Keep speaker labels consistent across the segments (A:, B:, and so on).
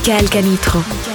A: Michael Canitro.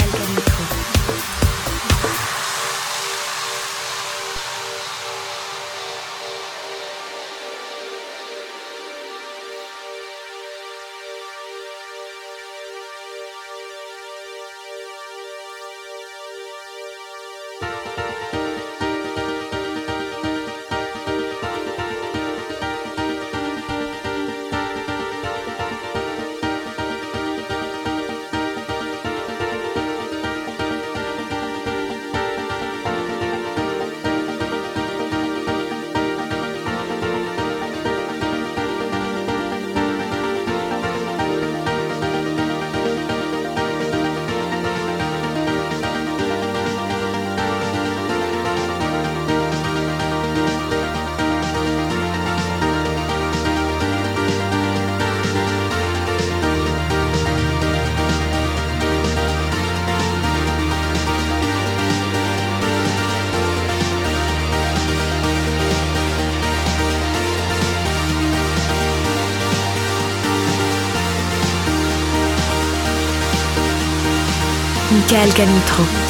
A: Michael.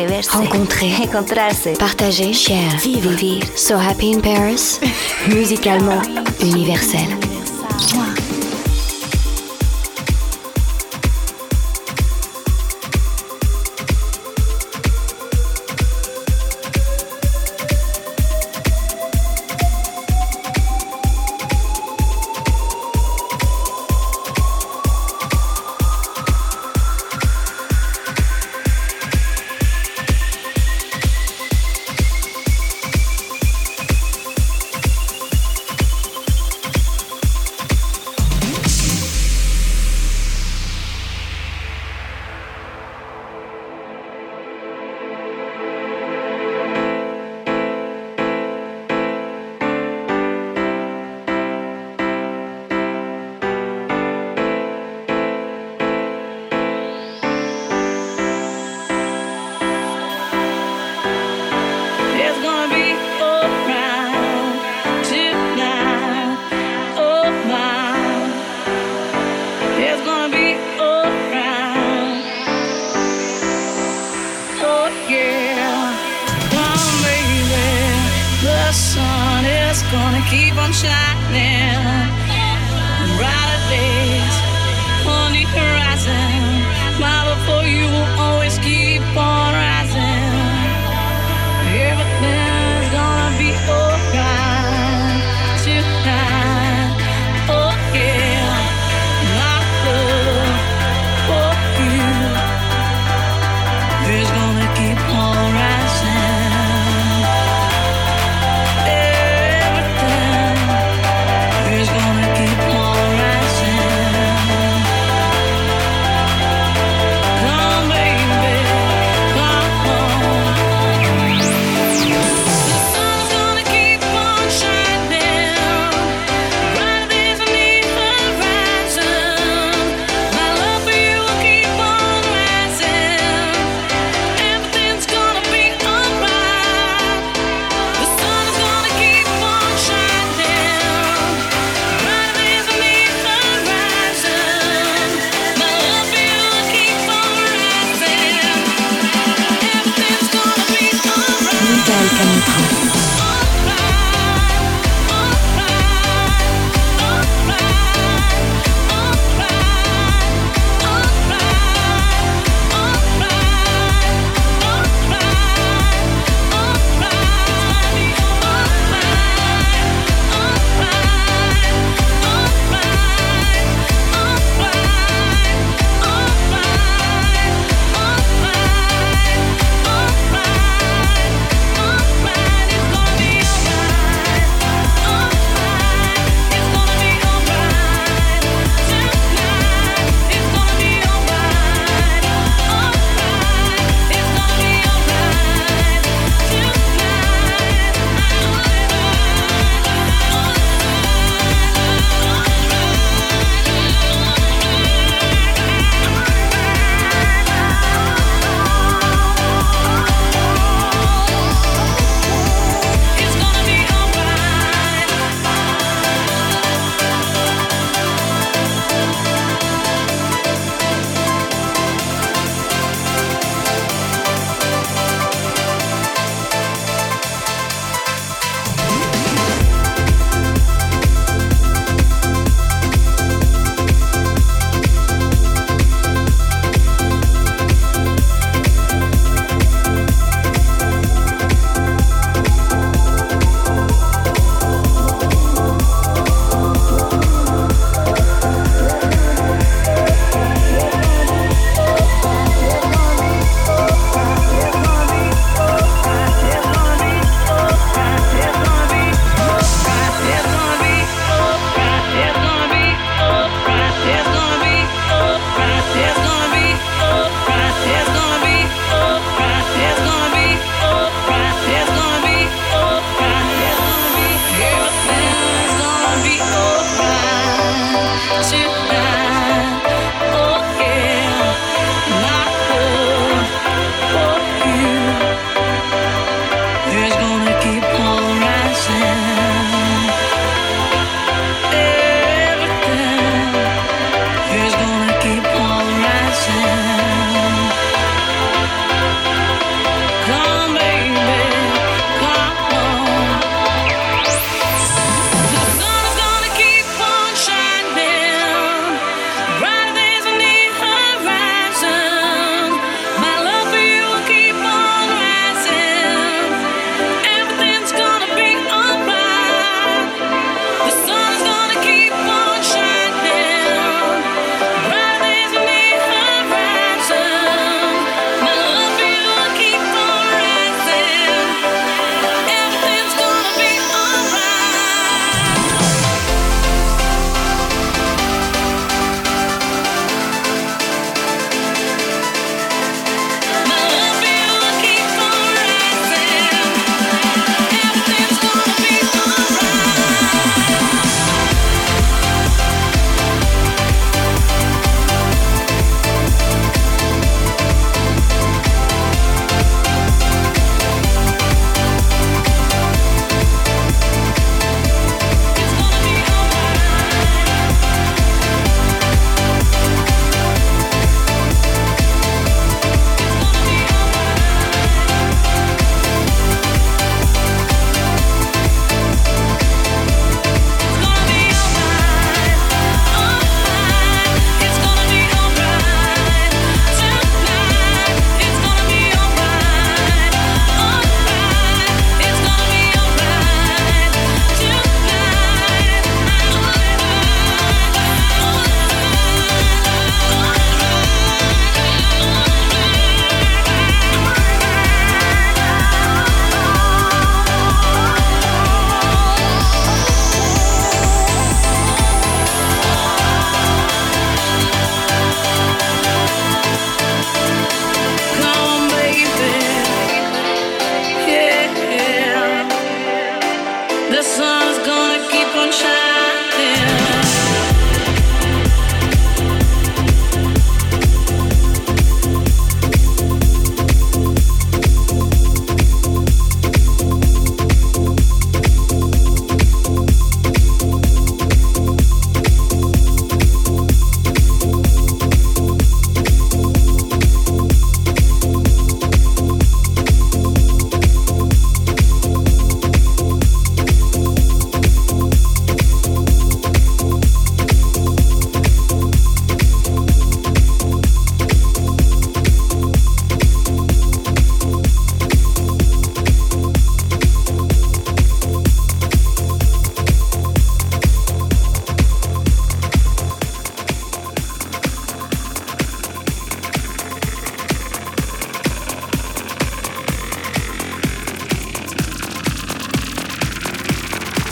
B: Atreverse, rencontrer, encontrarse, partager, share, vivre, vivre. So happy in Paris, musicalement universel.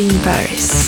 C: In Paris.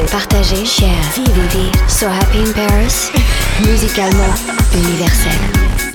D: danser,
E: partager, share, so happy in Paris,
A: musicalement universel.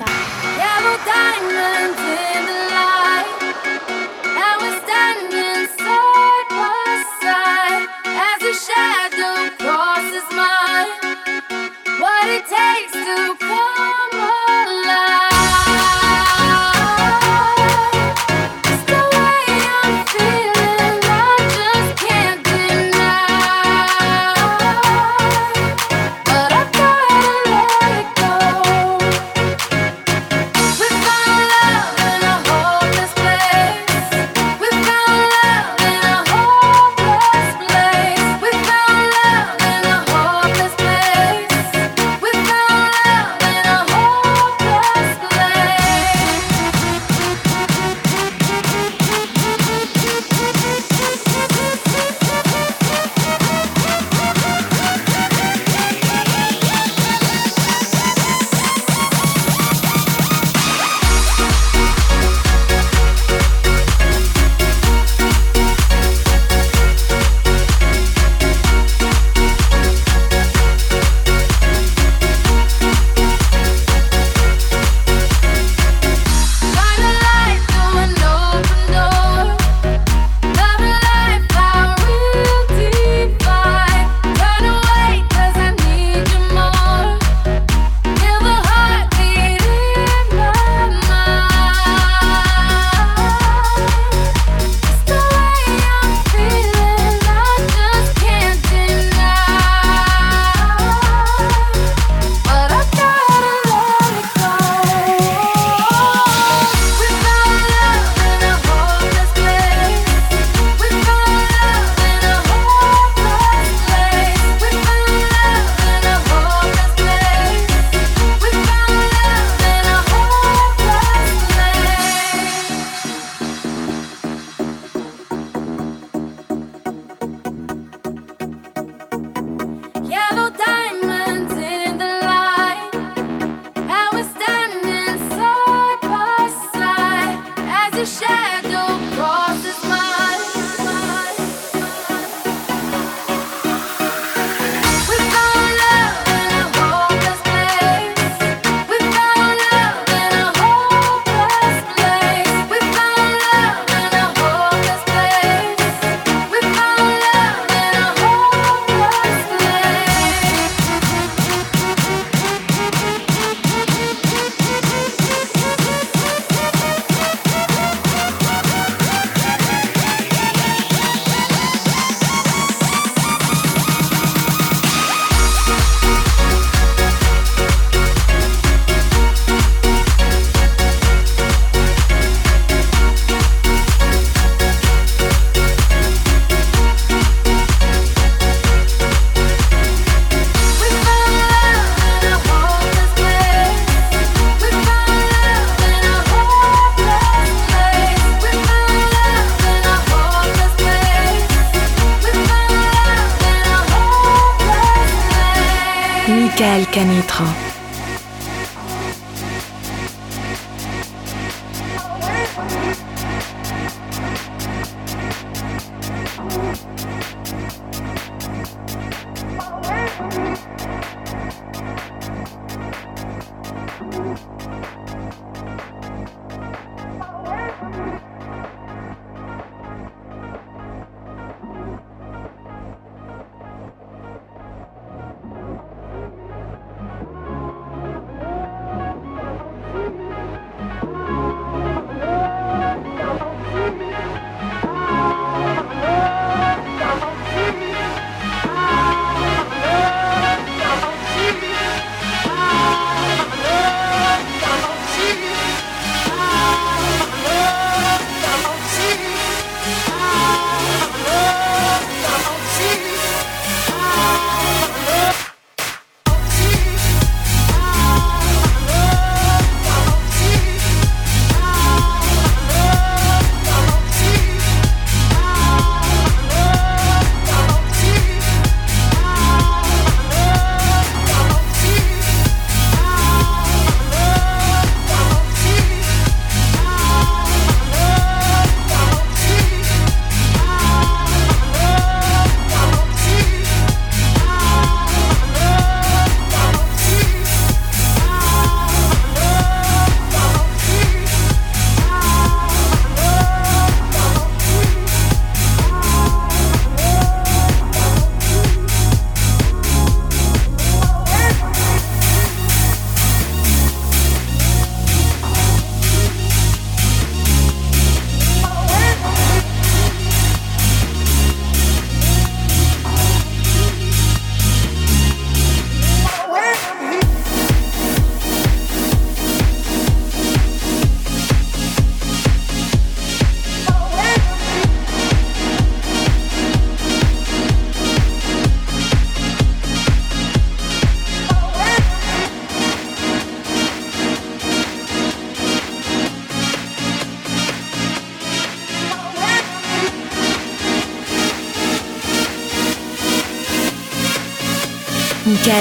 A: Michael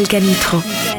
A: Michael.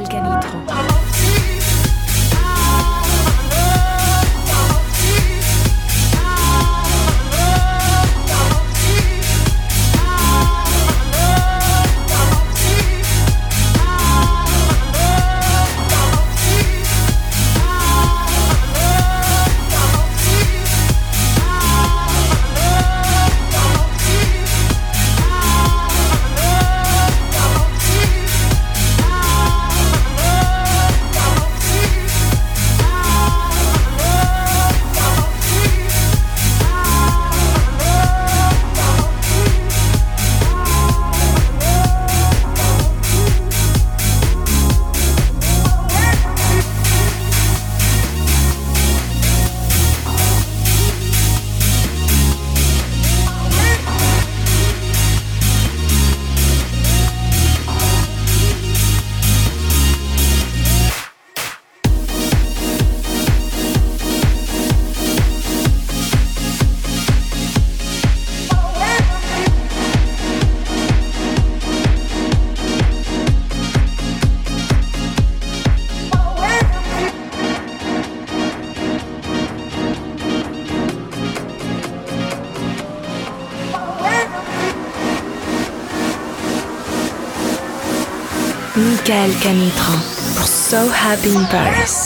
A: Canitran
E: pour So Happy in Paris.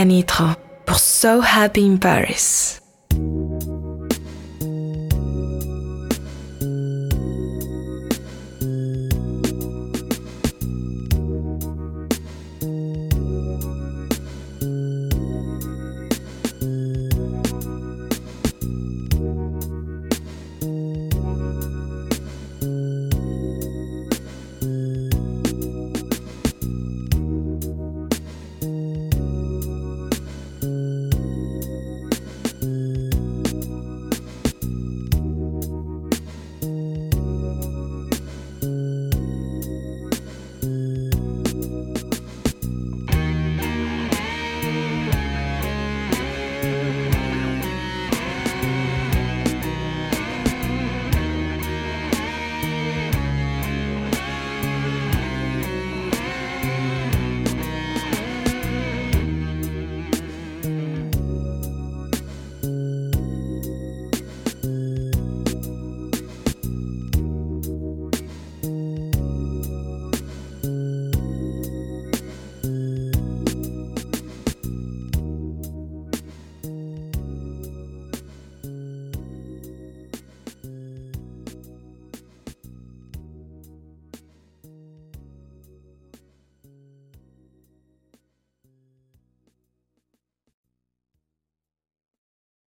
E: Canitra pour So Happy in Paris.